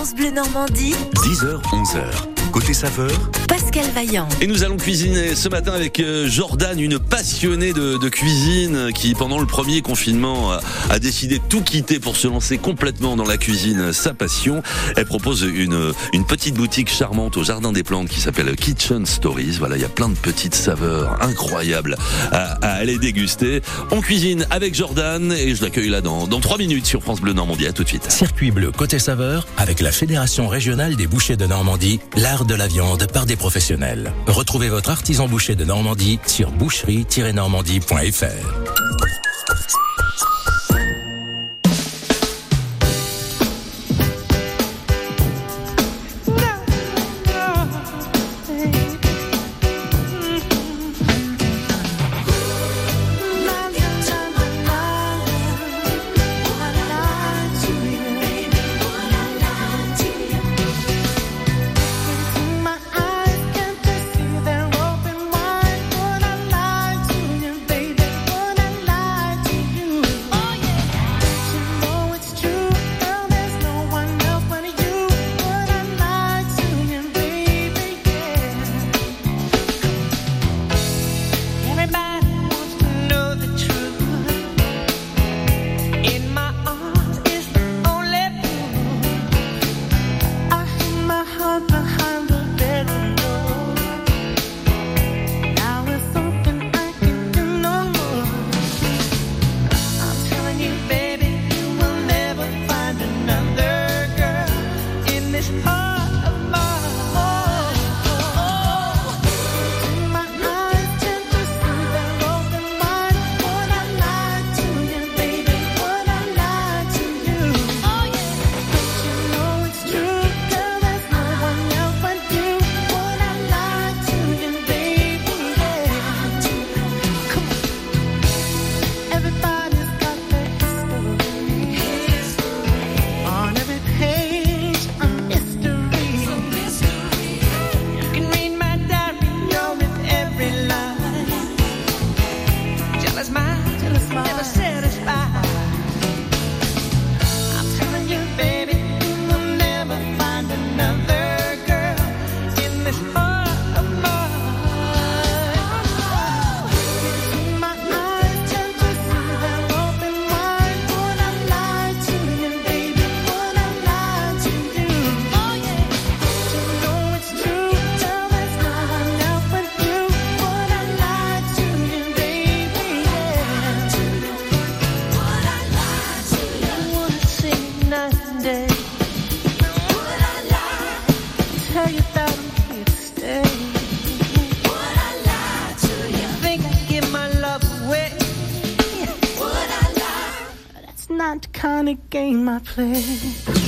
France Bleu Normandie, 10h, 11h. Côté saveur, Pascal Vaillant. Et nous allons cuisiner ce matin avec euh, Jordan, une passionnée de, de cuisine qui, pendant le premier confinement, a, a décidé de tout quitter pour se lancer complètement dans la cuisine, sa passion. Elle propose une, une petite boutique charmante au Jardin des Plantes qui s'appelle Kitchen Stories. Voilà, il y a plein de petites saveurs incroyables à, à aller déguster. On cuisine avec Jordan et je l'accueille là dans, dans 3 minutes sur France Bleu Normandie. À tout de suite. circuit bleu côté saveur avec la Fédération régionale des bouchers de Normandie, de la viande par des professionnels. Retrouvez votre artisan boucher de Normandie sur boucherie-normandie.fr. kind of game I play.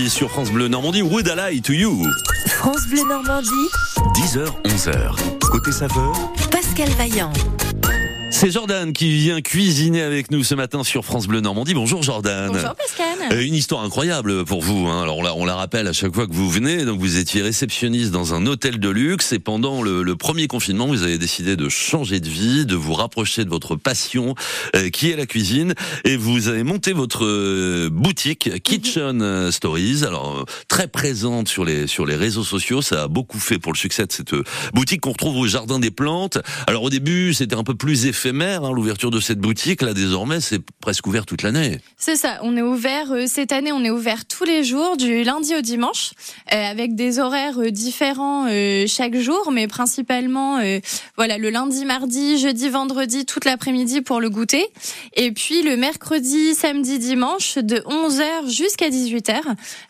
Années 90 sur France Bleu Normandie. Would I lie to you? France Bleu Normandie, 10h, 11h. Côté saveur, Pascal Vaillant. C'est Jordan qui vient cuisiner avec nous ce matin sur France Bleu Normandie. Bonjour Jordan. Bonjour Pascal. Euh, Une histoire incroyable pour vous. Hein. Alors on la, rappelle à chaque fois que vous venez. Donc vous étiez réceptionniste dans un hôtel de luxe et pendant le, premier confinement, vous avez décidé de changer de vie, de vous rapprocher de votre passion, euh, qui est la cuisine, et vous avez monté votre euh, boutique Kitchen Stories. Alors très présente sur les sur les réseaux sociaux, ça a beaucoup fait pour le succès de cette boutique qu'on retrouve au Jardin des Plantes. Alors au début, c'était un peu plus éphémère, hein, l'ouverture de cette boutique. Là, désormais, c'est presque ouvert toute l'année. C'est ça, on est ouvert euh, cette année, on est ouvert tous les jours du lundi au dimanche euh, avec des horaires euh, différents euh, chaque jour mais principalement voilà, le lundi, mardi, jeudi, vendredi toute l'après-midi pour le goûter et puis le mercredi, samedi, dimanche de 11h jusqu'à 18h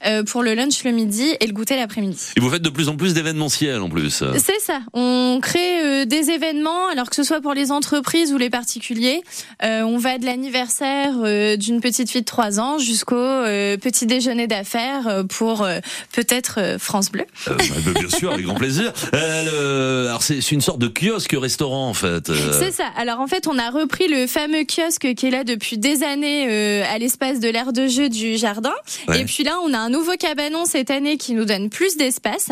euh, pour le lunch le midi et le goûter l'après-midi. Et vous faites de plus en plus d'événementiels en plus. C'est ça. On crée des événements, alors que ce soit pour les entreprises ou les particuliers. On va de l'anniversaire d'une petite fille de 3 ans jusqu'au euh, petit déjeuner d'affaires euh, pour euh, peut-être France Bleu. Euh, bah, bien sûr, avec grand plaisir. Le- alors c'est une sorte de kiosque restaurant en fait. C'est ça. Alors en fait, on a repris le fameux kiosque qui est là depuis des années à l'espace de l'aire de jeu du jardin. Ouais. Et puis là, on a un nouveau cabanon cette année qui nous donne plus d'espace.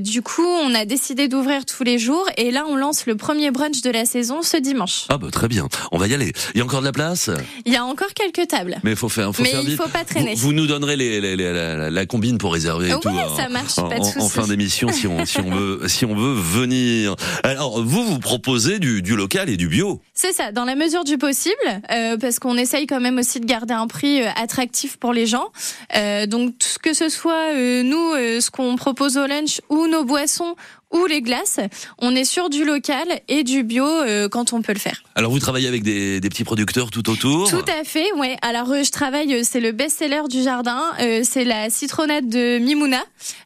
Du coup, on a décidé d'ouvrir tous les jours. Et là, on lance le premier brunch de la saison ce dimanche. Ah bah très bien, on va y aller. Il y a encore de la place, Il y a encore quelques tables. mais il faut faire, faut Mais faire vite. Faut pas traîner. Vous, vous nous donnerez les, les- les- la, combine pour réserver et Ouais, tout. hein, ça marche, en, pas de en- en fin d'émission si on, si on veut si on veut venir. Alors vous vous proposez du, du local et du bio. C'est ça, dans la mesure du possible, euh, parce qu'on essaye quand même aussi de garder un prix euh, attractif pour les gens. Euh, donc tout- que ce soit euh, nous, ce qu'on propose au lunch ou nos boissons ou les glaces, on est sur du local et du bio euh, quand on peut le faire. Alors vous travaillez avec des, des petits producteurs tout autour. Tout à fait, ouais. Alors euh, je travaille, euh, c'est le best-seller du jardin, euh, c'est la citronnade de Mimouna,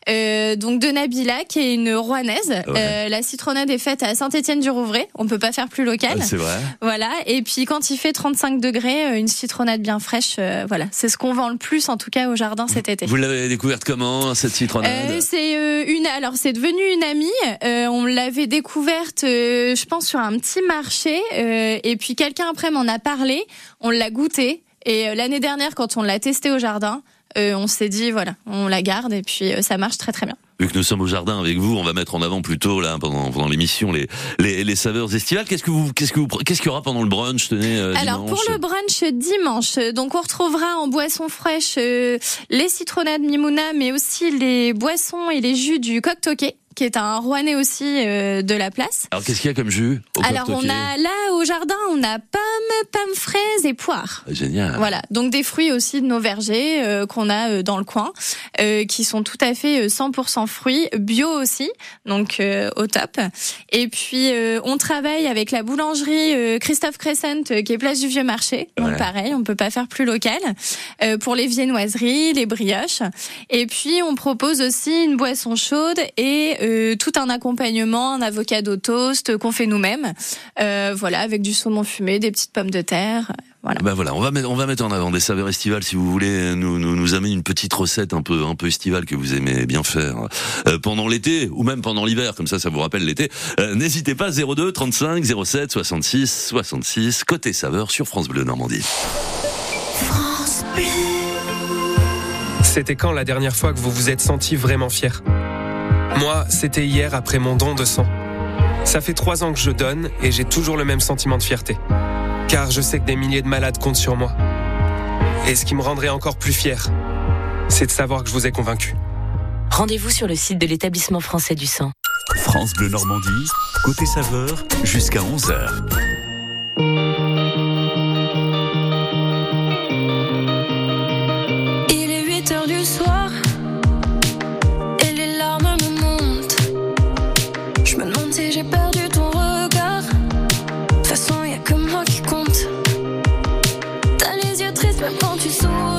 euh, donc de Nabila, qui est une rouanaise. Ouais. La citronnade est faite à Saint-Étienne-du-Rouvray, on peut pas faire plus local. Ah, C'est vrai. Voilà. Et puis quand il fait 35 degrés, une citronnade bien fraîche, voilà, c'est ce qu'on vend le plus en tout cas au jardin cet été. Vous l'avez découverte comment cette citronnade? C'est une alors c'est devenu une amie. Euh, on l'avait découverte, euh, je pense sur un petit marché. euh, et puis quelqu'un après m'en a parlé. On l'a goûté. Et l'année dernière, quand on l'a testé au jardin, on s'est dit voilà, on la garde et puis ça marche très très bien. Vu que nous sommes au jardin avec vous, on va mettre en avant plutôt là pendant pendant l'émission les, les les saveurs estivales. Qu'est-ce que vous qu'est-ce que vous qu'est-ce qu'il y aura pendant le brunch tenez euh, Alors dimanche pour le brunch dimanche, donc on retrouvera en boisson fraîche euh, les citronnades Mimouna, mais aussi les boissons et les jus du coq qui est un rouennais aussi euh, de la place. Alors qu'est-ce qu'il y a comme jus au Alors on a là au jardin, on a pommes, pommes fraises et poires. Ah, Génial. Voilà, donc des fruits aussi de nos vergers euh, qu'on a euh, dans le coin, euh, qui sont tout à fait euh, 100% fruits, bio aussi, donc euh, au top. Et puis euh, on travaille avec la boulangerie euh, Christophe Crescent, euh, qui est place du Vieux Marché. Donc Ouais. pareil, on peut pas faire plus local. Euh, pour les viennoiseries, les brioches. Et puis on propose aussi une boisson chaude et euh, tout un accompagnement, un avocado toast qu'on fait nous-mêmes. Euh, voilà, avec du saumon fumé, des petites pommes de terre. Voilà. Bah voilà, on va mettre, on va mettre en avant des saveurs estivales si vous voulez nous, nous, nous amener une petite recette un peu un peu estivale que vous aimez bien faire euh, pendant l'été ou même pendant l'hiver comme ça ça vous rappelle l'été. Euh, N'hésitez pas 02 35 07 66 66 côté saveur sur France Bleu Normandie. France Bleu. C'était quand la dernière fois que vous vous êtes senti vraiment fier Moi, c'était hier après mon don de sang. Ça fait trois ans que je donne et j'ai toujours le même sentiment de fierté. Car je sais que des milliers de malades comptent sur moi. Et ce qui me rendrait encore plus fier, c'est de savoir que je vous ai convaincu. Rendez-vous sur le site de l'établissement français du sang. France Bleu Normandie, côté saveur, jusqu'à 11h. Tu souris.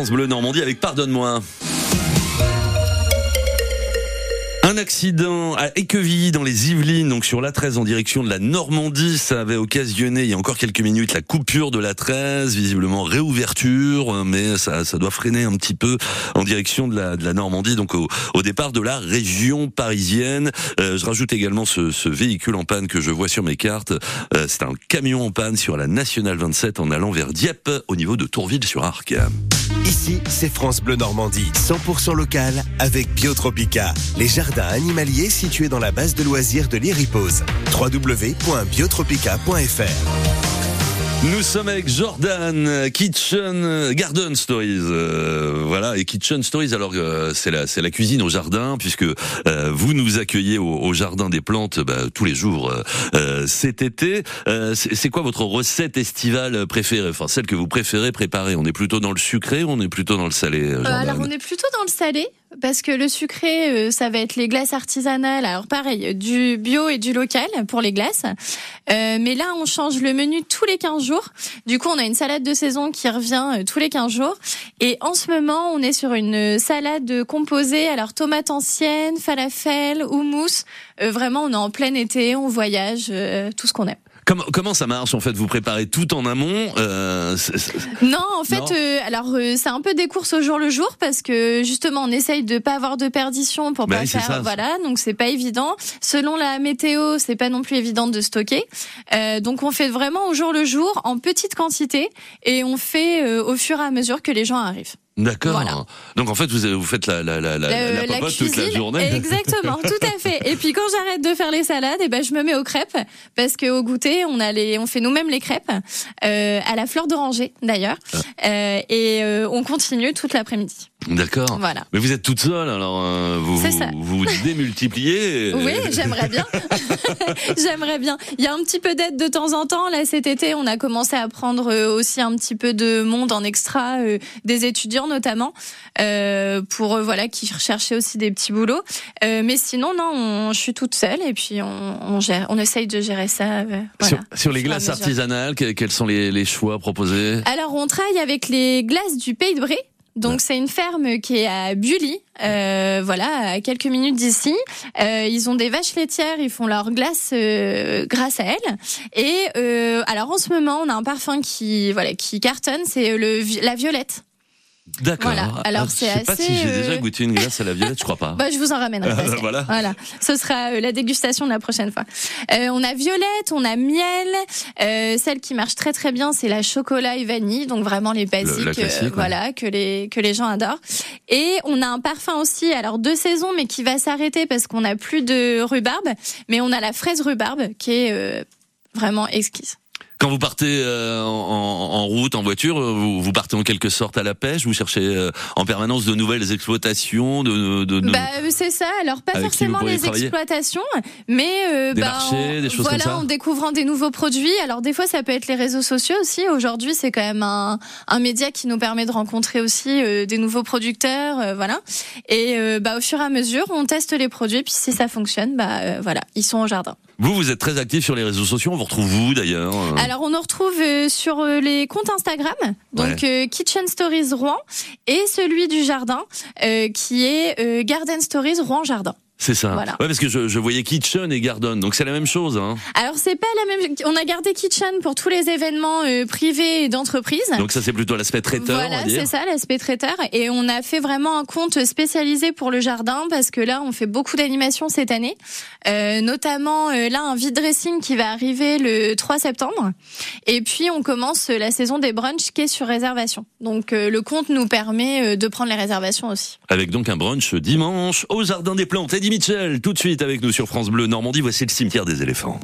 France Bleu Normandie avec Pardonne-moi. Un accident à Équevilly dans les Yvelines, donc sur la 13 en direction de la Normandie, ça avait occasionné il y a encore quelques minutes la coupure de la 13, visiblement réouverture, mais ça, ça doit freiner un petit peu en direction de la, Normandie, donc au, départ de la région parisienne. Euh, je rajoute également ce, véhicule en panne que je vois sur mes cartes. Euh, C'est un camion en panne sur la Nationale 27 en allant vers Dieppe au niveau de Tourville-sur-Arc. Ici, c'est France Bleu Normandie, 100% local avec Biotropica, les jardins animaliers situés dans la base de loisirs de l'Iripose. www.biotropica.fr Nous sommes avec Jordan, Kitchen Garden Stories, euh, voilà et Kitchen Stories. Alors euh, c'est la c'est la cuisine au jardin puisque euh, vous nous accueillez au, au jardin des plantes bah, tous les jours euh, euh, cet été. Euh, c'est quoi votre recette estivale préférée, enfin celle que vous préférez préparer On est plutôt dans le sucré ou on est plutôt dans le salé Euh, alors on est plutôt dans le salé parce que le sucré euh, ça va être les glaces artisanales. Alors pareil, du bio et du local pour les glaces. Euh, mais là on change le menu tous les 15 jours. Du coup on a une salade de saison qui revient euh, tous les 15 jours. Et en ce moment on est sur une salade composée alors tomates anciennes, falafel, houmous. Euh, vraiment on est en plein été, on voyage, euh, tout ce qu'on aime. Comment, comment ça marche en fait Vous préparez tout en amont euh, c'est- c'est- Non, en fait, Non. euh, alors euh, c'est un peu des courses au jour le jour parce que justement on essaye de pas avoir de perdition pour Bah pas faire, ça. voilà, donc c'est pas évident. Selon la météo, c'est pas non plus évident de stocker. Euh, donc on fait vraiment au jour le jour en petite quantité et on fait euh, au fur et à mesure que les gens arrivent. D'accord. Voilà. Donc en fait vous vous faites la la la la, la popote toute la cuisine, journée. Exactement, tout à fait. Et puis quand j'arrête de faire les salades, et ben je me mets aux crêpes parce que au goûter, on a les, on fait nous-mêmes les crêpes euh, à la fleur d'oranger d'ailleurs, Ah. Euh, et euh, on continue toute l'après-midi. D'accord. Voilà. Mais vous êtes toute seule, alors euh, vous vous, vous démultipliez. et- Oui, j'aimerais bien. j'aimerais bien. Il y a un petit peu d'aide de temps en temps. Là, cet été, on a commencé à prendre euh, aussi un petit peu de monde en extra, euh, des étudiants notamment, euh, pour euh, voilà qui recherchaient aussi des petits boulots. Euh, mais sinon, non, on- je suis toute seule et puis on, on gère, on essaye de gérer ça. euh, Sur, voilà. sur les glaces artisanales, que- quels sont les, les choix proposés? Alors, on travaille avec les glaces du Pays de Bray. Donc c'est une ferme qui est à Bully, euh, voilà, à quelques minutes d'ici. Euh, ils ont des vaches laitières, ils font leurs glaces euh, grâce à elles. Et euh, alors en ce moment, on a un parfum qui voilà qui cartonne, c'est le la violette. D'accord. Voilà. Alors, je c'est sais pas assez, si j'ai euh, déjà goûté une glace à la violette, je crois pas. Bah, je vous en ramènerai. Voilà. Voilà. Ce sera euh, la dégustation de la prochaine fois. Euh, on a violette, on a miel. Euh, celle qui marche très très bien, c'est la chocolat et vanille. Donc vraiment les basiques, euh, voilà, que les que les gens adorent. Et on a un parfum aussi, alors deux saisons, mais qui va s'arrêter parce qu'on a plus de rhubarbe. Mais on a la fraise rhubarbe qui est euh, vraiment exquise. Quand vous partez euh, en, en- route, en voiture, euh, vous, vous partez en quelque sorte à la pêche, vous cherchez euh, en permanence de nouvelles exploitations, de, de, de- Bah euh, c'est ça. Alors pas forcément les exploitations, mais euh, Des bah, marchés, en- des choses voilà, comme ça en découvrant des nouveaux produits. Alors des fois ça peut être les réseaux sociaux aussi. Aujourd'hui c'est quand même un, un média qui nous permet de rencontrer aussi euh, des nouveaux producteurs, euh, voilà. Et euh, bah au fur et à mesure on teste les produits puis si ça fonctionne, bah euh, voilà ils sont au jardin. Vous, vous êtes très actif sur les réseaux sociaux. On vous retrouve vous d'ailleurs euh, Alors on nous retrouve euh, sur euh, les comptes Instagram, donc Kitchen Stories Rouen et celui du jardin euh, qui est euh, Garden Stories Rouen Jardin. C'est ça. Voilà. Ouais, parce que je, je voyais Kitchen et Gardon, donc c'est la même chose. Hein. Alors c'est pas la même. On a gardé Kitchen pour tous les événements euh, privés et d'entreprise. Donc ça c'est plutôt l'aspect traiteur, Voilà, c'est ça, l'aspect traiteur. Et on a fait vraiment un compte spécialisé pour le jardin parce que là, on fait beaucoup d'animations cette année. Euh, notamment, euh, là, un vide dressing qui va arriver le 3 septembre. Et puis, on commence la saison des brunchs qui est sur réservation. Donc, euh, le compte nous permet de prendre les réservations aussi. Avec donc un brunch dimanche au Jardin des Plantes. Eddie Mitchell, tout de suite avec nous sur France Bleu Normandie. Voici le cimetière des éléphants.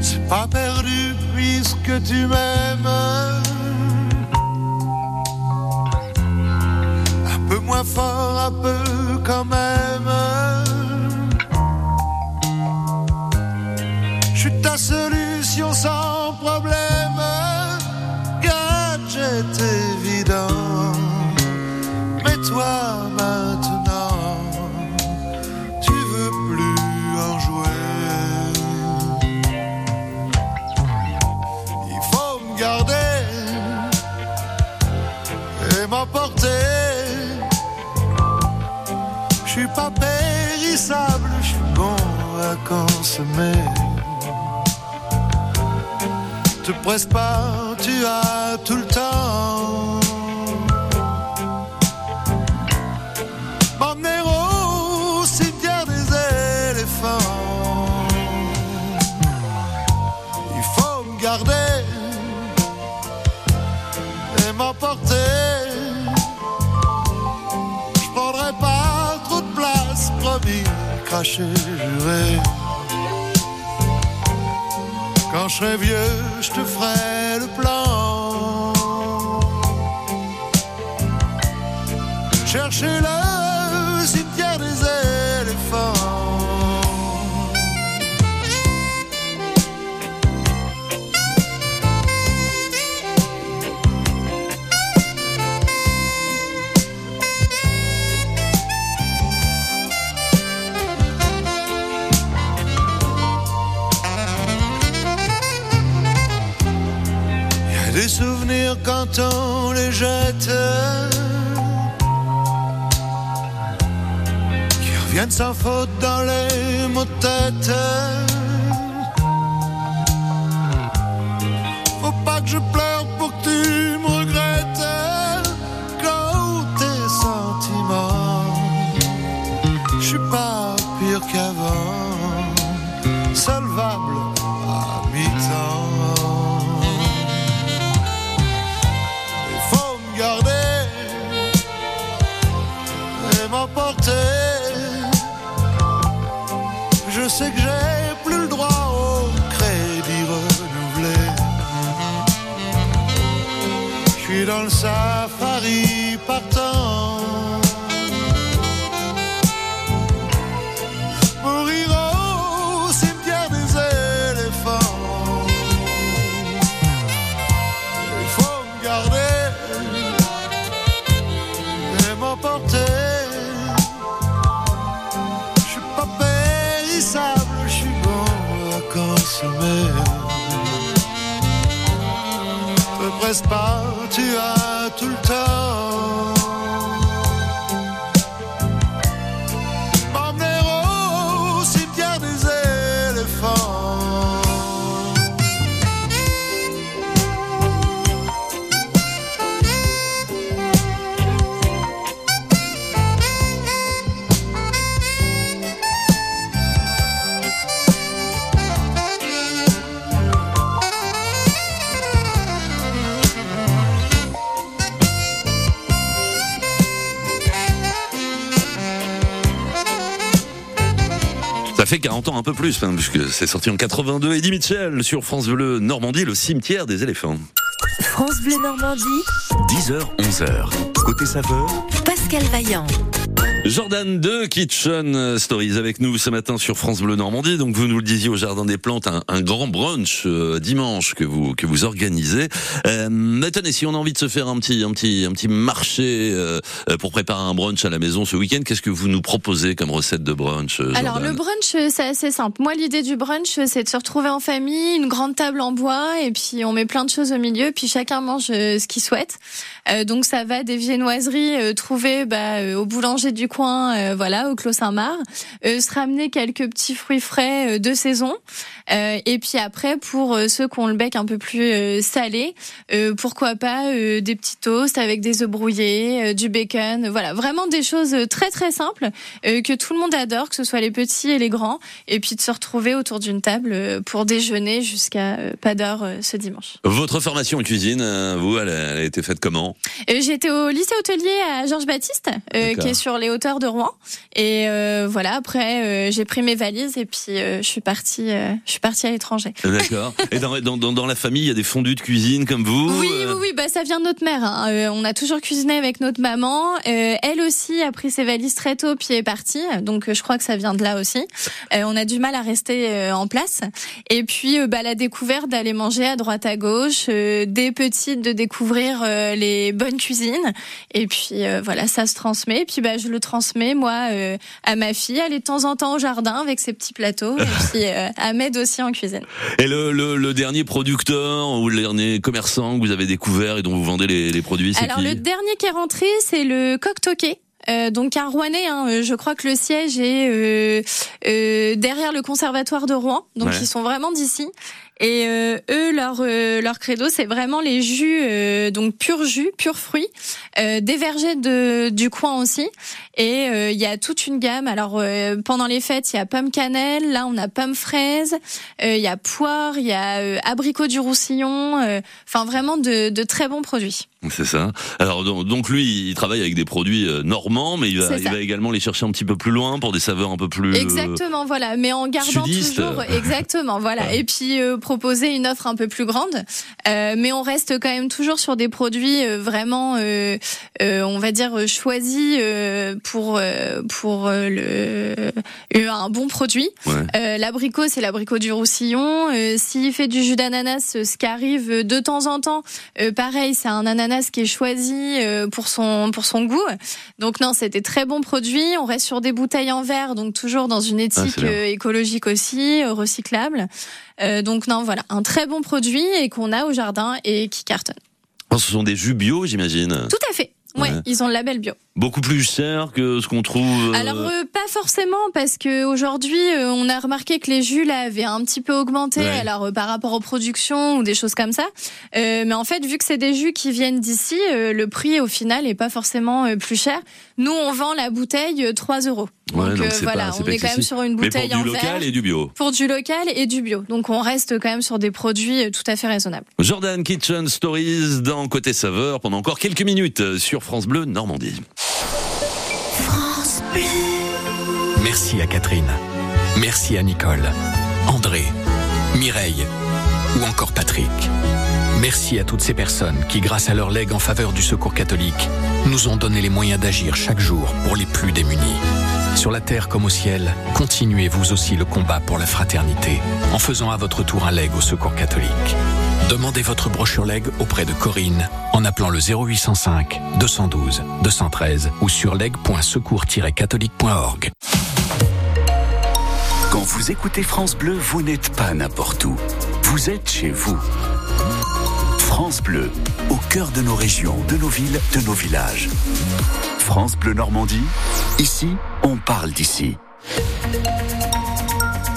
C'est pas perdu puisque tu m'aimes. Un peu moins fort, un peu quand même. Ta solution sans problème. Gadget évident. Mais toi maintenant, tu veux plus en jouer. Il faut me garder et m'emporter. Je suis pas périssable, je suis bon à consommer. Te presse pas, tu as tout le temps. M'emmener au cimetière des éléphants. Il faut me garder et m'emporter. Je prendrai pas trop de place, promis, cracher, juré. Je serai vieux, je te ferai le plan. Chercher le les jette. Qui reviennent sans faute dans les mots de tête. Faut pas que je pleure presse pas, tu as tout le temps. Fait 40 ans un peu plus, hein, puisque c'est sorti en 82. Eddie Mitchell sur France Bleu Normandie, le cimetière des éléphants. France Bleu Normandie, 10h, 11h. Côté saveur, Pascal Vaillant. Jordan de Kitchen Stories avec nous ce matin sur France Bleu Normandie. Donc vous nous le disiez au Jardin des Plantes, un, un grand brunch euh, dimanche que vous que vous organisez. Euh, mais tenez, si on a envie de se faire un petit un petit un petit marché euh, pour préparer un brunch à la maison ce week-end, qu'est-ce que vous nous proposez comme recette de brunch euh, Alors le brunch, euh, c'est assez simple. Moi, l'idée du brunch, euh, c'est de se retrouver en famille, une grande table en bois, et puis on met plein de choses au milieu, puis chacun mange ce qu'il souhaite. Euh, donc ça va des viennoiseries euh, trouvées bah, euh, au boulanger du coin, euh, voilà, au Clos Saint-Marc, euh, se ramener quelques petits fruits frais euh, de saison, Euh, et puis après pour ceux qui ont le bec un peu plus salé, pourquoi pas des petits toasts avec des œufs brouillés, du bacon, voilà, vraiment des choses très très simples que tout le monde adore, que ce soit les petits et les grands, et puis de se retrouver autour d'une table pour déjeuner jusqu'à pas d'heure ce dimanche. Votre formation en cuisine, vous, elle a, elle a été faite comment? Été au lycée hôtelier à Georges Baptiste, qui est sur les de Rouen. Et euh, voilà, après euh, j'ai pris mes valises et puis euh, je suis partie, je suis partie à l'étranger. D'accord. Et dans, dans, dans, dans la famille, il y a des fondus de cuisine comme vous Oui, oui, oui, bah ça vient de notre mère. hein. On a toujours cuisiné avec notre maman. Elle aussi a pris ses valises très tôt puis est partie. Donc je crois que ça vient de là aussi. On a du mal à rester en place. Et puis bah, la découverte d'aller manger à droite à gauche, des petites de découvrir les bonnes cuisines. Et puis voilà, ça se transmet. Et puis bah je le transmets moi euh, à ma fille. Elle est de temps en temps au jardin avec ses petits plateaux. Et puis euh, à m'aide aussi en cuisine. Et le, le, le dernier producteur ou le dernier commerçant que vous avez découvert et dont vous vendez les, les produits, c'est Alors qui le dernier qui est rentré, c'est le coq toqué. Euh, donc un Rouennais, hein, euh, je crois que le siège est euh, euh, derrière le conservatoire de Rouen, donc Ouais. ils sont vraiment d'ici. Et euh, eux, leur euh, leur credo, c'est vraiment les jus, euh, donc pur jus, pur fruits, euh, des vergers de du coin aussi. Et euh, il y a toute une gamme. Alors euh, pendant les fêtes, il y a pomme cannelle, là on a pomme fraise, euh, il y a poire, il y a euh, abricot du roussillon. euh, Enfin vraiment de, de très bons produits. C'est ça. Alors donc, lui, il travaille avec des produits normands, mais il va, il va également les chercher un petit peu plus loin pour des saveurs un peu plus. Exactement, voilà, mais en gardant sudiste. toujours, exactement, voilà, et puis euh, proposer une offre un peu plus grande, Euh, mais on reste quand même toujours sur des produits euh, vraiment, euh, euh, on va dire choisis pour pour le un bon produit. Ouais. L'abricot, c'est l'abricot du Roussillon. S'il fait du jus d'ananas, ce qui arrive de temps en temps, pareil, c'est un ananas qui est choisi pour son pour son goût. Donc non, c'était très bon produit. On reste sur des bouteilles en verre, donc toujours dans une éthique Ah, euh, écologique aussi, recyclable. Donc non, voilà, un très bon produit et qu'on a au jardin et qui cartonne. Ce sont des jus bio, j'imagine. Tout à fait. Ouais, Ouais. ils ont le label bio. Beaucoup plus cher que ce qu'on trouve. euh, Alors euh, pas forcément parce que aujourd'hui euh, on a remarqué que les jus là avaient un petit peu augmenté Ouais. alors euh, par rapport aux productions ou des choses comme ça. Mais en fait vu que c'est des jus qui viennent d'ici, le prix au final est pas forcément plus cher. Nous on vend la bouteille euh, 3 euros. Ouais, Donc, donc voilà, pas- on est quand même sur une mais pour bouteille du local verre. et du bio. Pour du local et du bio. Donc on reste quand même sur des produits tout à fait raisonnables. Jordan Kitchen Stories dans Côté Saveur pendant encore quelques minutes sur France Bleu Normandie. Merci à Catherine. Merci à Nicole, André, Mireille ou encore Patrick. Merci à toutes ces personnes qui, grâce à leur legs en faveur du secours catholique, nous ont donné les moyens d'agir chaque jour pour les plus démunis. Sur la terre comme au ciel, continuez vous aussi le combat pour la fraternité en faisant à votre tour un leg au secours catholique. Demandez votre brochure leg auprès de Corinne en appelant le 0805 212 213 ou sur leg.secours-catholique.org. Quand vous écoutez France Bleu, vous n'êtes pas n'importe où. Vous êtes chez vous. France Bleu, au cœur de nos régions, de nos villes, de nos villages. France Bleu Normandie, ici, on parle d'ici.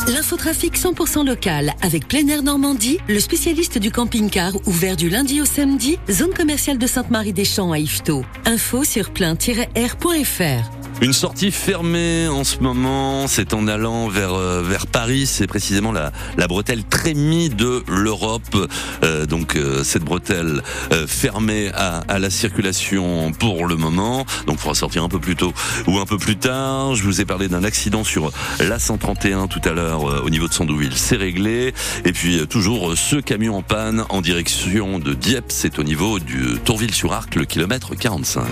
L'infotrafic 100% local avec Plein Air Normandie, le spécialiste du camping-car ouvert du lundi au samedi, zone commerciale de Sainte-Marie-des-Champs à Yvetot. Info sur plein-air.fr. Une sortie fermée en ce moment, c'est en allant vers euh, vers Paris, c'est précisément la la bretelle Trémy de l'Europe. Euh, donc euh, cette bretelle euh, fermée à, à la circulation pour le moment. Donc il faudra sortir un peu plus tôt ou un peu plus tard. Je vous ai parlé d'un accident sur la 131 tout à l'heure euh, au niveau de Sandouville, c'est réglé. Et puis euh, toujours ce camion en panne en direction de Dieppe, c'est au niveau du Tourville-sur-Arc, le kilomètre 45.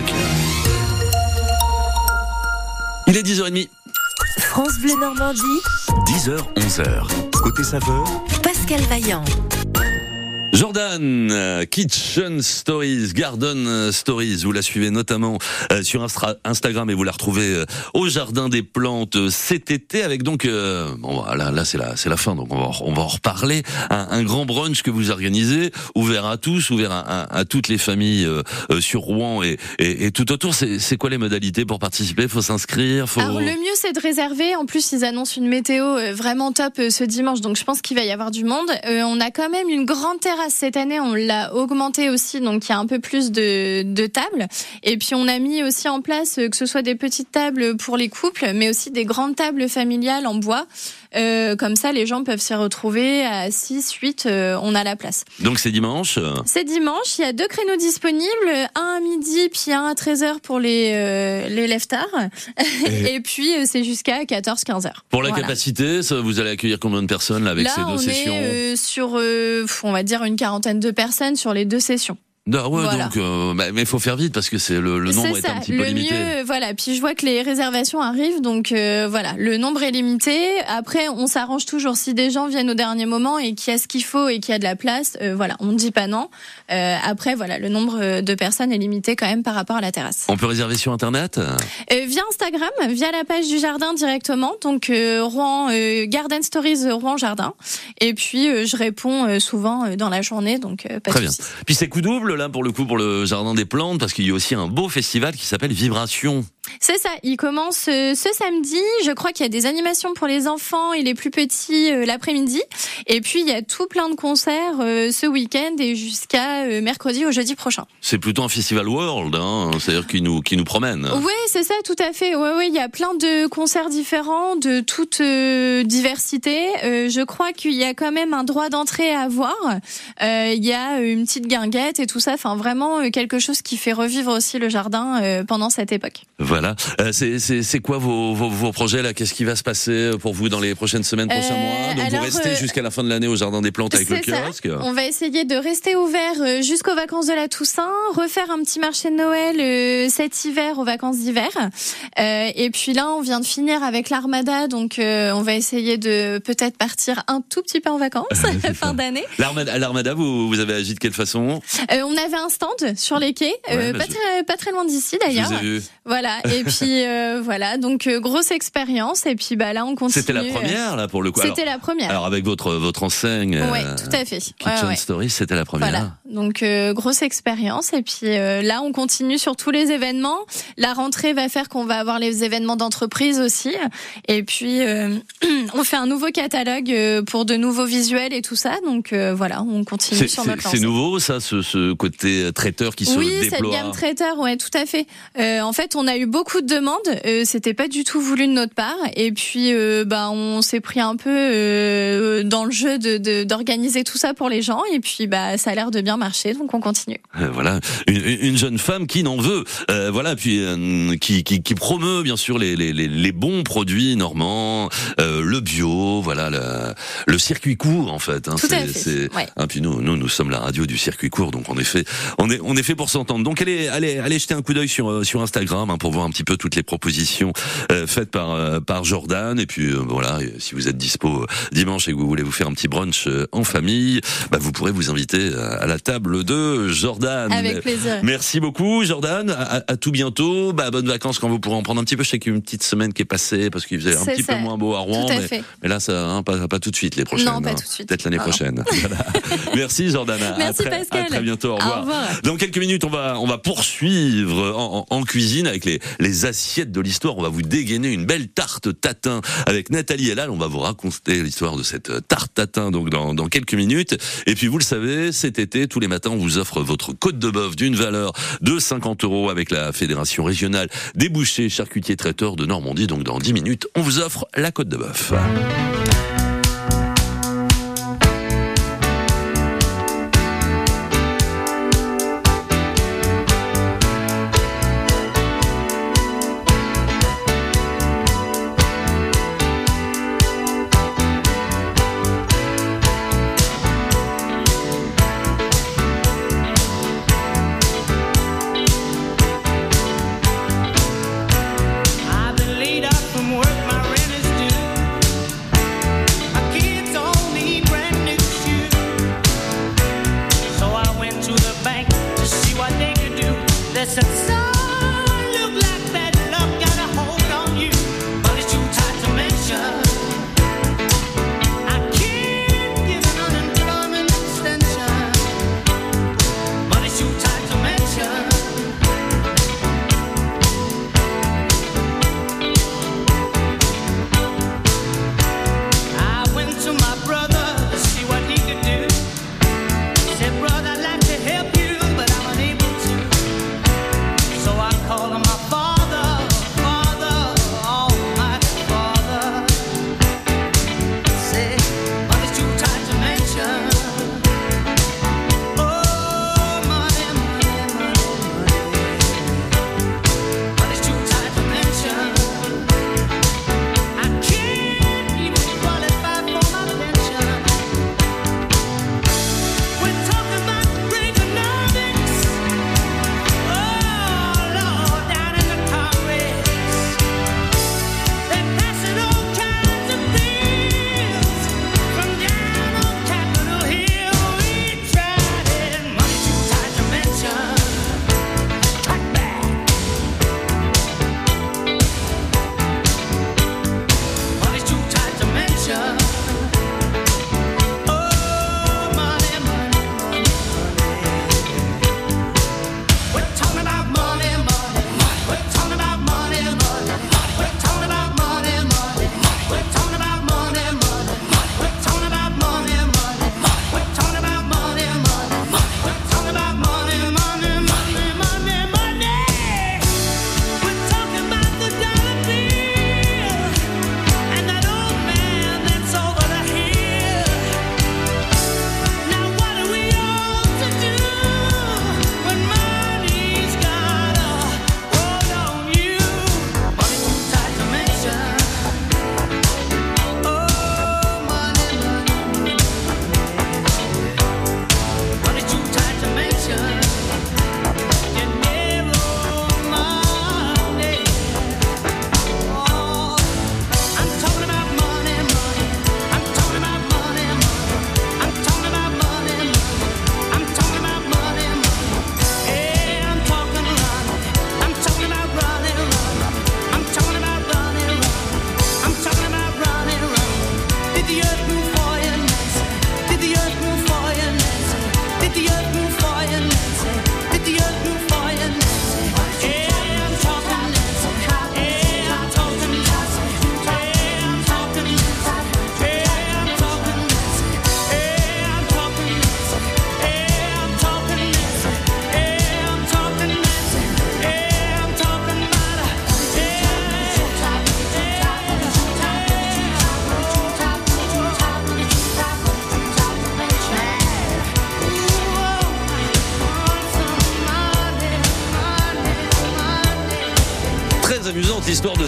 Il est 10h30. France Bleu Normandie, 10h, 11h. Côté saveur, Pascal Vaillant. Jordan, euh, Kitchen Stories, Garden Stories, vous la suivez notamment euh, sur Instagram et vous la retrouvez euh, au Jardin des Plantes cet été avec donc, bon voilà, là c'est la, c'est la fin donc on va, on va en reparler, un, un grand brunch que vous organisez, ouvert à tous, ouvert à, à- à toutes les familles sur Rouen et, et, et tout autour. C'est quoi les modalités pour participer? Faut s'inscrire faut... Alors le mieux c'est de réserver. En plus ils annoncent une météo vraiment top ce dimanche, donc je pense qu'il va y avoir du monde. Euh, on a quand même une grande terrasse cette année, on l'a augmenté aussi, donc il y a un peu plus de, de tables. Et puis on a mis aussi en place euh, que ce soit des petites tables pour les couples, mais aussi des grandes tables familiales en bois. Euh, comme ça les gens peuvent s'y retrouver à 6, 8, euh, on a la place. Donc c'est dimanche. euh, C'est dimanche, il y a deux créneaux disponibles, un à midi puis un à 13h pour les, euh, les leftards. Et, puis euh, c'est jusqu'à 14-15h. Pour la Voilà. capacité, ça, vous allez accueillir combien de personnes là, avec Là, ces deux on sessions? est euh, sur, euh, on va dire, une quarantaine de personnes sur les deux sessions. Ah ouais, Voilà. donc, euh, bah, mais il faut faire vite parce que c'est le, le nombre est ça, un petit le peu limité. mieux, euh, voilà. Puis je vois que les réservations arrivent, donc euh, voilà, le nombre est limité. Après, on s'arrange toujours si des gens viennent au dernier moment et qu'il y a ce qu'il faut et qu'il y a de la place. euh, voilà, on ne dit pas non. Euh, après, voilà, le nombre de personnes est limité quand même par rapport à la terrasse. On peut réserver sur internet? Euh, via Instagram, via la page du jardin directement, donc euh, Rouen euh, Garden Stories euh, Rouen Jardin. Et puis euh, je réponds euh, souvent euh, dans la journée, donc euh, pas Très de bien. soucis. Puis c'est coup double là pour le coup pour le jardin des plantes parce qu'il y a aussi un beau festival qui s'appelle Vibration. C'est ça, il commence euh, ce samedi. Je crois qu'il y a des animations pour les enfants et les plus petits euh, l'après-midi. Et puis il y a tout plein de concerts euh, ce week-end et jusqu'à mercredi au jeudi prochain. C'est plutôt un festival world, hein, c'est-à-dire qui nous qui nous promène. Oui, c'est ça, tout à fait. Ouais, ouais, il y a plein de concerts différents, de toute diversité. Je crois qu'il y a quand même un droit d'entrée à avoir. Euh, Il y a une petite guinguette et tout ça. Enfin, vraiment quelque chose qui fait revivre aussi le jardin pendant cette époque. Voilà. Euh, c'est quoi vos, vos vos projets là? Qu'est-ce qui va se passer pour vous dans les prochaines semaines, prochains Euh, mois? Donc alors, vous restez euh, jusqu'à la fin de l'année au jardin des plantes avec le C'est ça. kiosque. On va essayer de rester ouvert euh, jusqu'aux vacances de la Toussaint, refaire un petit marché de Noël euh, cet hiver aux vacances d'hiver. Euh, et puis là, on vient de finir avec l'armada, donc euh, on va essayer de peut-être partir un tout petit peu en vacances fin d'année. L'armada, l'armada, vous vous avez agi de quelle façon? Euh, on avait un stand sur les quais, euh, Ouais, bah, pas, très, pas très loin d'ici d'ailleurs. Voilà. Et puis euh, voilà, donc euh, grosse expérience. Et puis bah là, on continue. C'était la première là pour le coup. C'était la première. Alors avec votre votre enseigne. Ouais, euh, tout à fait. Kitchen ouais. Stories, c'était la première. Voilà. Donc grosse expérience et puis là on continue sur tous les événements. La rentrée va faire qu'on va avoir les événements d'entreprise aussi et puis on fait un nouveau catalogue pour de nouveaux visuels et tout ça. Donc voilà, on continue C'est sur c'est- notre c'est lancée. nouveau ça, ce, ce côté traiteur qui se Oui, cette déploie. gamme traiteur, ouais, tout à fait. En fait, on a eu beaucoup de demandes. Euh, C'était pas du tout voulu de notre part. Et puis, euh, bah, on s'est pris un peu euh, dans le jeu de de- d'organiser tout ça pour les gens. Et puis, bah, ça a l'air de bien marcher, donc on continue. Euh, Voilà, une, une jeune femme qui n'en veut, euh, voilà, puis euh, qui, qui, qui promeut bien sûr les, les, les, les bons produits normands, euh, le bio, voilà, le, le circuit court en fait. Hein, Tout à fait, ouais. hein, puis nous, nous, nous sommes la radio du circuit court, donc en effet, on est, on est fait pour s'entendre. Donc allez, allez, allez jeter un coup d'œil sur sur Instagram hein, pour voir un petit peu toutes les propositions euh, faites par euh, par Jordan. Et puis euh, voilà, si vous êtes dispo dimanche et que vous voulez vous faire un petit brunch en famille, bah, vous pourrez vous inviter à la table de Jordan. Avec plaisir. Merci beaucoup, Jordan. À, tout bientôt. Bah, bonnes vacances quand vous pourrez en prendre un petit peu. Je sais qu'il y a eu une petite semaine qui est passée parce qu'il faisait un petit ça. peu moins beau à Rouen. Tout à mais, fait. mais là, ça, hein, pas, pas tout de suite les prochaines. Non, pas hein. tout de suite. Peut-être l'année prochaine. Voilà. Merci, Jordan. À- Merci, à très, Pascal. À très bientôt. Au Au revoir. revoir. Dans quelques minutes, on va, on va poursuivre en, en- en cuisine avec les, les assiettes de l'histoire. On va vous dégainer une belle tarte tatin avec Nathalie Elal. On va vous raconter l'histoire de cette tarte tatin donc dans, dans quelques minutes. Et puis vous le savez, cet été, tous les matins, on vous offre votre côte de bœuf d'une valeur de 50 euros avec la Fédération régionale des bouchers, charcutiers, traiteurs de Normandie. Donc dans 10 minutes, on vous offre la côte de bœuf.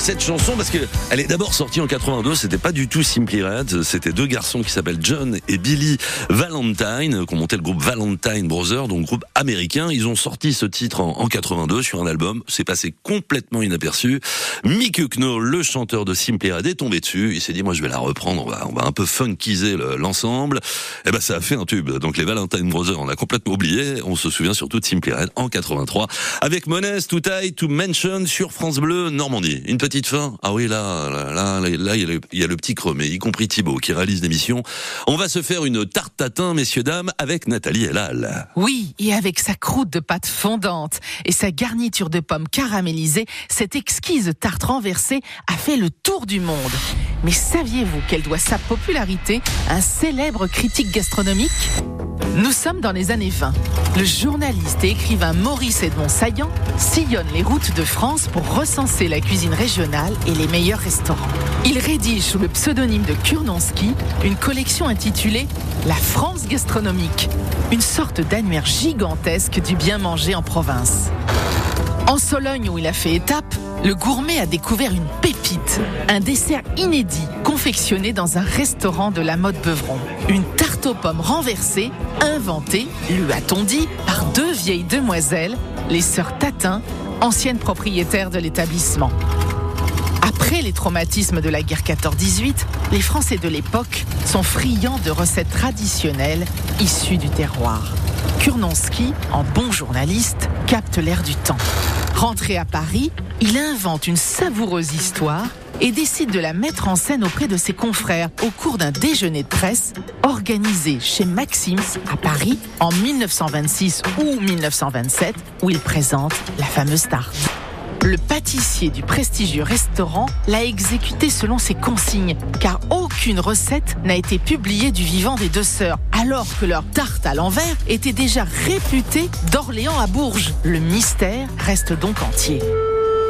Cette chanson parce que elle est d'abord sortie en 82. C'était pas du tout Simply Red. C'était deux garçons qui s'appellent John et Billy Valentine, qui ont le groupe Valentine Brothers, donc groupe américain. Ils ont sorti ce titre en, en 82 sur un album. C'est passé complètement inaperçu. Mick Hucknall, le chanteur de Simply Red, est tombé dessus. Il s'est dit, moi, je vais la reprendre. On va, on va un peu funkiser le- l'ensemble. Et ben, ça a fait un tube. Donc les Valentine Brothers, on l'a complètement oublié. On se souvient surtout de Simply Red en 83 avec Monest, Too Tight to Mention sur France Bleu Normandie. Une petite Ah oui, là, là, là, là, il y a le, petit cremé, y compris Thibaut qui réalise l'émission. On va se faire une tarte tatin, messieurs dames, avec Nathalie Elal. Oui, et avec sa croûte de pâte fondante et sa garniture de pommes caramélisées, cette exquise tarte renversée a fait le tour du monde. Mais saviez-vous qu'elle doit sa popularité à un célèbre critique gastronomique? Nous sommes dans les années 20. Le journaliste et écrivain Maurice Edmond Saillant sillonne les routes de France pour recenser la cuisine régionale et les meilleurs restaurants. Il rédige sous le pseudonyme de Kurnonski une collection intitulée La France gastronomique, une sorte d'annuaire gigantesque du bien manger en province. En Sologne, où il a fait étape, le gourmet a découvert une pépite, un dessert inédit confectionné dans un restaurant de la mode Beuvron. Une tarte aux pommes renversée, inventée, lui a-t-on dit, par deux vieilles demoiselles, les sœurs Tatin, anciennes propriétaires de l'établissement. Après les traumatismes de la guerre 14-18, les Français de l'époque sont friands de recettes traditionnelles issues du terroir. Kurnonski, en bon journaliste, capte l'air du temps. Rentré à Paris, il invente une savoureuse histoire et décide de la mettre en scène auprès de ses confrères au cours d'un déjeuner de presse organisé chez Maxim's à Paris en 1926 ou 1927 où il présente la fameuse tarte. Le pâtissier du prestigieux restaurant l'a exécuté selon ses consignes, car aucune recette n'a été publiée du vivant des deux sœurs, alors que leur tarte à l'envers était déjà réputée d'Orléans à Bourges. Le mystère reste donc entier.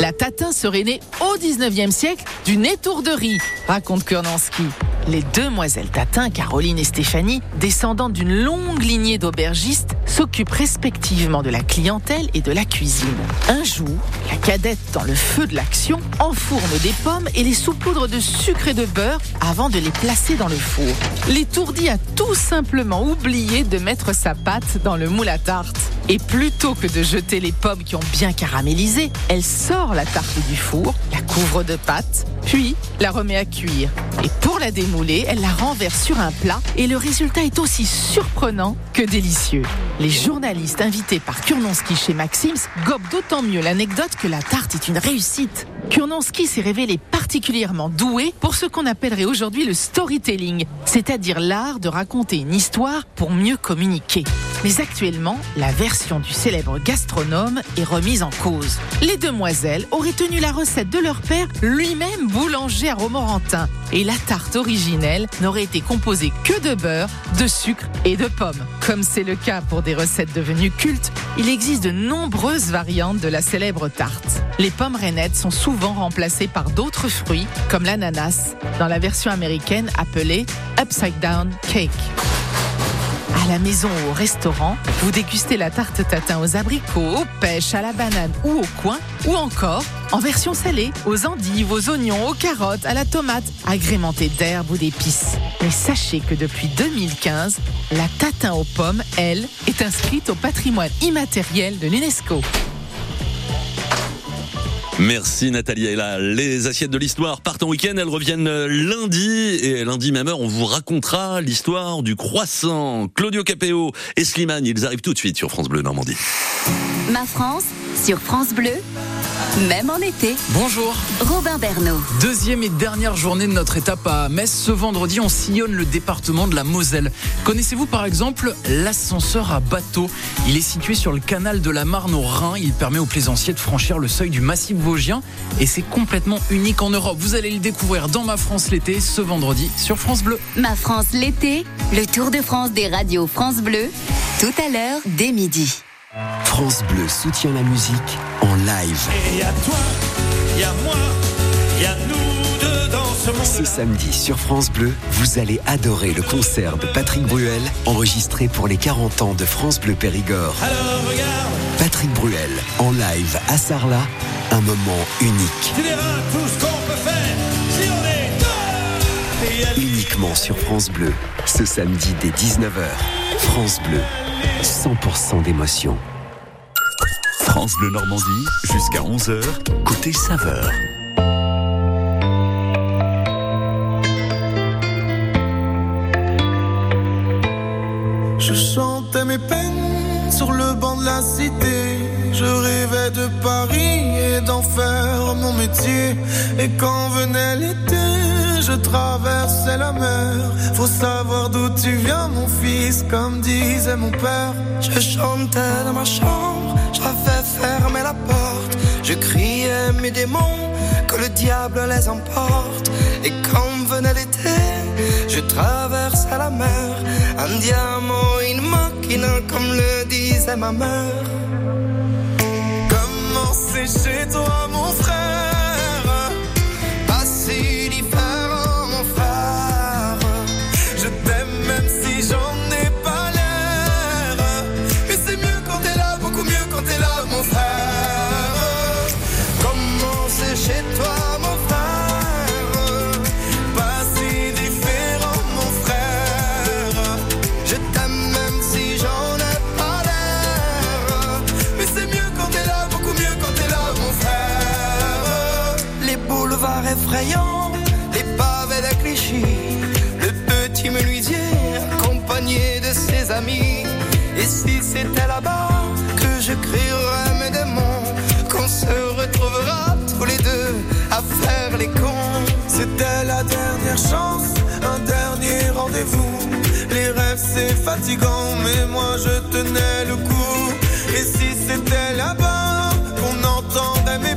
La tatin serait née au 19e siècle d'une étourderie, raconte Kurnanski. Les demoiselles Tatin, Caroline et Stéphanie, descendantes d'une longue lignée d'aubergistes, s'occupent respectivement de la clientèle et de la cuisine. Un jour, la cadette, dans le feu de l'action, enfourne des pommes et les saupoudre de sucre et de beurre avant de les placer dans le four. L'étourdie a tout simplement oublié de mettre sa pâte dans le moule à tarte. Et plutôt que de jeter les pommes qui ont bien caramélisé, elle sort la tarte du four, la couvre de pâte, puis la remet à cuire. Et pour la démouler, elle la renverse sur un plat et le résultat est aussi surprenant que délicieux. Les journalistes invités par Kurnonski chez Maxims gobent d'autant mieux l'anecdote que la tarte est une réussite. Kurnonski s'est révélé particulièrement doué pour ce qu'on appellerait aujourd'hui le storytelling, c'est-à-dire l'art de raconter une histoire pour mieux communiquer. Mais actuellement, la version du célèbre gastronome est remise en cause. Les demoiselles auraient tenu la recette de leur père, lui-même boulanger à Romorantin. Et la tarte originelle n'aurait été composée que de beurre, de sucre et de pommes. Comme c'est le cas pour des recettes devenues cultes, il existe de nombreuses variantes de la célèbre tarte. Les pommes rainettes sont souvent remplacées par d'autres fruits, comme l'ananas, dans la version américaine appelée Upside Down Cake. À la maison ou au restaurant, vous dégustez la tarte tatin aux abricots, aux pêches, à la banane ou au coin, ou encore en version salée, aux endives, aux oignons, aux carottes, à la tomate, agrémentée d'herbes ou d'épices. Mais sachez que depuis 2015, la tatin aux pommes, elle, est inscrite au patrimoine immatériel de l'UNESCO. Merci Nathalie. Et là, les assiettes de l'histoire partent en week-end. Elles reviennent lundi. Et lundi même heure, on vous racontera l'histoire du croissant. Claudio Capéo et Slimane, ils arrivent tout de suite sur France Bleu Normandie. Ma France sur France Bleu, même en été. Bonjour. Robin Bernot. Deuxième et dernière journée de notre étape à Metz. Ce vendredi, on sillonne le département de la Moselle. Connaissez-vous par exemple l'ascenseur à bateau? Il est situé sur le canal de la Marne au Rhin. Il permet aux plaisanciers de franchir le seuil du massif vosgien et c'est complètement unique en Europe. Vous allez le découvrir dans Ma France l'été ce vendredi sur France Bleu. Ma France l'été, le Tour de France des radios France Bleu, tout à l'heure dès midi. France Bleu soutient la musique en live. Et y a toi, y a moi, y a nous deux dans ce monde. Ce samedi sur France Bleu, vous allez adorer le concert de Patrick Bruel, enregistré pour les 40 ans de France Bleu Périgord. Alors regarde, Patrick Bruel, en live à Sarlat, un moment unique. tu verras tout ce qu'on peut faire si on est Uniquement sur France Bleu, ce samedi dès 19h. France Bleu, 100% d'émotion. France Bleu Normandie, jusqu'à 11h, côté saveur. Je chantais mes peines sur le banc de la cité. Je rêvais de Paris et d'en faire mon métier. Et quand venait l'été, je traversais la mer. Faut savoir d'où tu viens, mon fils, comme disait mon père. Je chantais dans ma chambre, j'avais fermé la porte. Je criais mes démons, que le diable les emporte. Et quand venait l'été, je traversais la mer. Un diamant, une machine, comme le disait ma mère. Comment c'est chez toi, mon frère c'est fatigant, mais moi je tenais le coup. Et si c'était là-bas qu'on entendait mes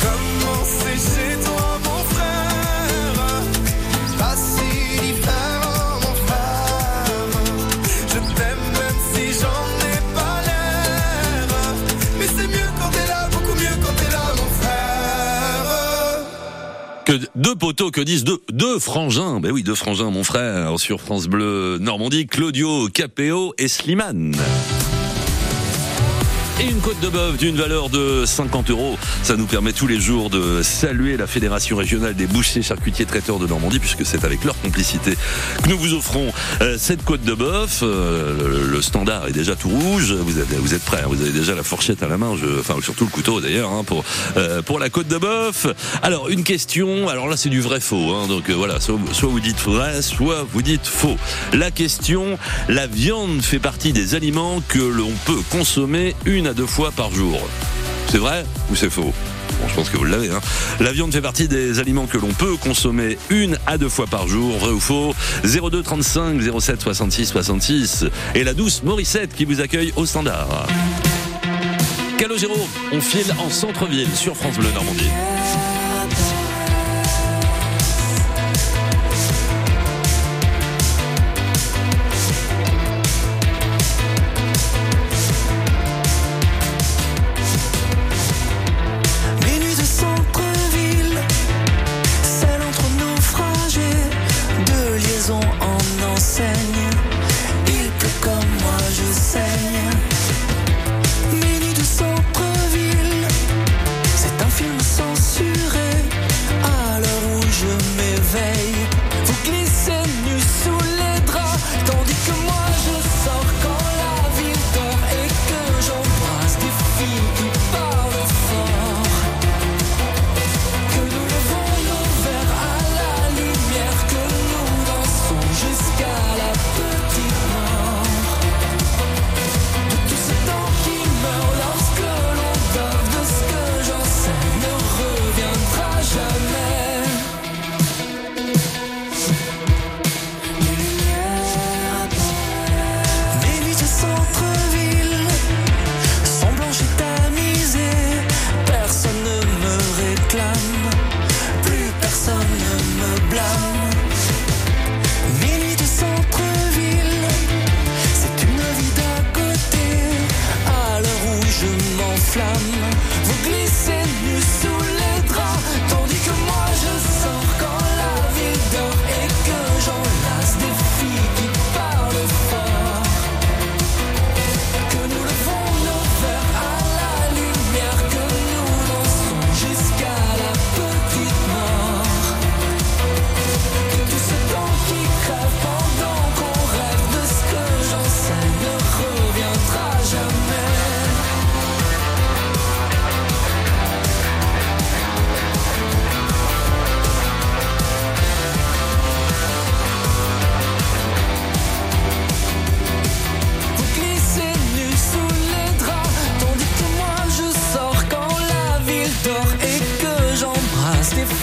Comment c'est chez toi, mon frère? Pas si différent, frère. Je t'aime même si j'en ai pas l'air. Mais c'est mieux quand t'es là, beaucoup mieux quand t'es là, mon frère. Que deux poteaux, que disent deux, deux frangins. Ben oui, deux frangins, mon frère, sur France Bleu Normandie, Claudio Capéo et Slimane. Et une côte de bœuf d'une valeur de 50 euros. Ça nous permet tous les jours de saluer la Fédération régionale des bouchers, charcutiers, traiteurs de Normandie, puisque c'est avec leur complicité que nous vous offrons euh, cette côte de bœuf. Euh, le, standard est déjà tout rouge. Vous êtes, prêts, hein, vous avez déjà la fourchette à la main, je, enfin surtout le couteau d'ailleurs, hein, pour, euh, pour la côte de bœuf. Alors, une question, alors là c'est du vrai faux, hein, donc voilà, soit, soit vous dites vrai, soit vous dites faux. La question, la viande fait partie des aliments que l'on peut consommer une à deux fois par jour. C'est vrai ou c'est faux? Bon, je pense que vous l'avez. Hein. La viande fait partie des aliments que l'on peut consommer une à deux fois par jour, vrai ou faux? 02 35 07 66 66 et la douce Morissette qui vous accueille au standard. Calogero, on file en centre-ville sur France Bleu Normandie.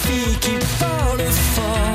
if you keep falling for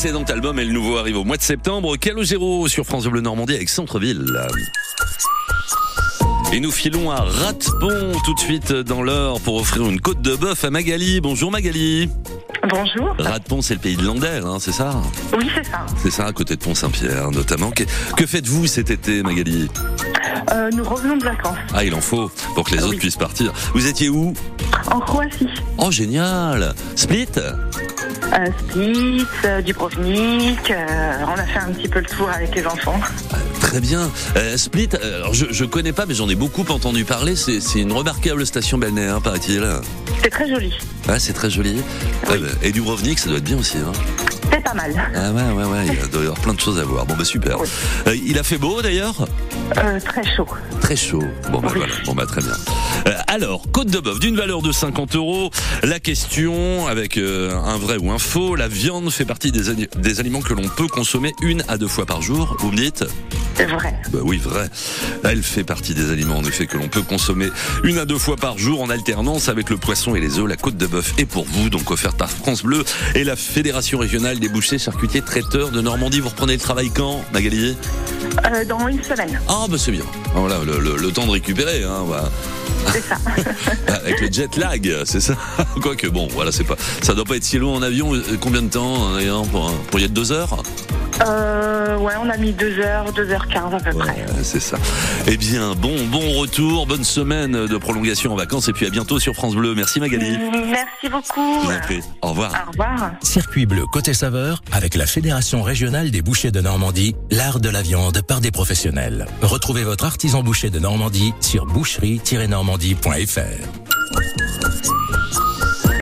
précédent album et le nouveau arrive au mois de septembre. Calogero sur France Bleu Normandie avec Centre-Ville. Et nous filons à Ratepont tout de suite dans l'heure pour offrir une côte de bœuf à Magali. Bonjour Magali. Bonjour. Ratepont, c'est le pays de Lander, hein, c'est ça Oui, c'est ça. C'est ça, à côté de Pont-Saint-Pierre notamment. Que, que faites-vous cet été, Magali? Euh, nous revenons de vacances Ah, il en faut pour que les autres puissent partir. Vous étiez où? En Croatie. Oh, génial Split? Euh, Split, euh, Dubrovnik. euh, on a fait un petit peu le tour avec les enfants. Très bien. Euh, Split, euh, alors je, je connais pas, mais j'en ai beaucoup entendu parler. C'est une remarquable station balnéaire, hein, paraît-il. C'est très joli. Ouais, c'est très joli. Ouais, bah, et Dubrovnik, ça doit être bien aussi. Hein. C'est pas mal. Ah ouais, ouais, ouais, il doit y avoir plein de choses à voir. Bon, bah super. Euh, il a fait beau d'ailleurs? Euh, très chaud. Très chaud. Bon, bah voilà. Bon, bah très bien. Euh, alors, côte de bœuf d'une valeur de 50 euros. La question, avec euh, un vrai ou un faux, la viande fait partie des, aliments que l'on peut consommer une à deux fois par jour. Vous me dites? C'est vrai. Bah oui, vrai. Elle fait partie des aliments, en effet, que l'on peut consommer une à deux fois par jour en alternance avec le poisson et les œufs. La côte de bœuf est pour vous, donc offerte par France Bleu et la Fédération régionale des bouchers, charcutiers, traiteurs de Normandie. Vous reprenez le travail quand, Magali? Euh, dans une semaine. Ah, bah c'est bien. Voilà, le, le- le temps de récupérer, hein. C'est ça. Avec le jet lag, c'est ça. Quoique bon, voilà, c'est pas, ça doit pas être si loin en avion. Euh, Combien de temps d'ailleurs pour, pour y être deux heures? Euh, ouais, on a mis 2h, 2h15 à peu près. C'est ça. Eh bien, bon, bon retour, bonne semaine de prolongation en vacances et puis à bientôt sur France Bleu. Merci Magali. Merci beaucoup. Au revoir. Au revoir. Circuit bleu côté saveur avec la Fédération régionale des bouchers de Normandie, l'art de la viande par des professionnels. Retrouvez votre artisan boucher de Normandie sur normandie.fr.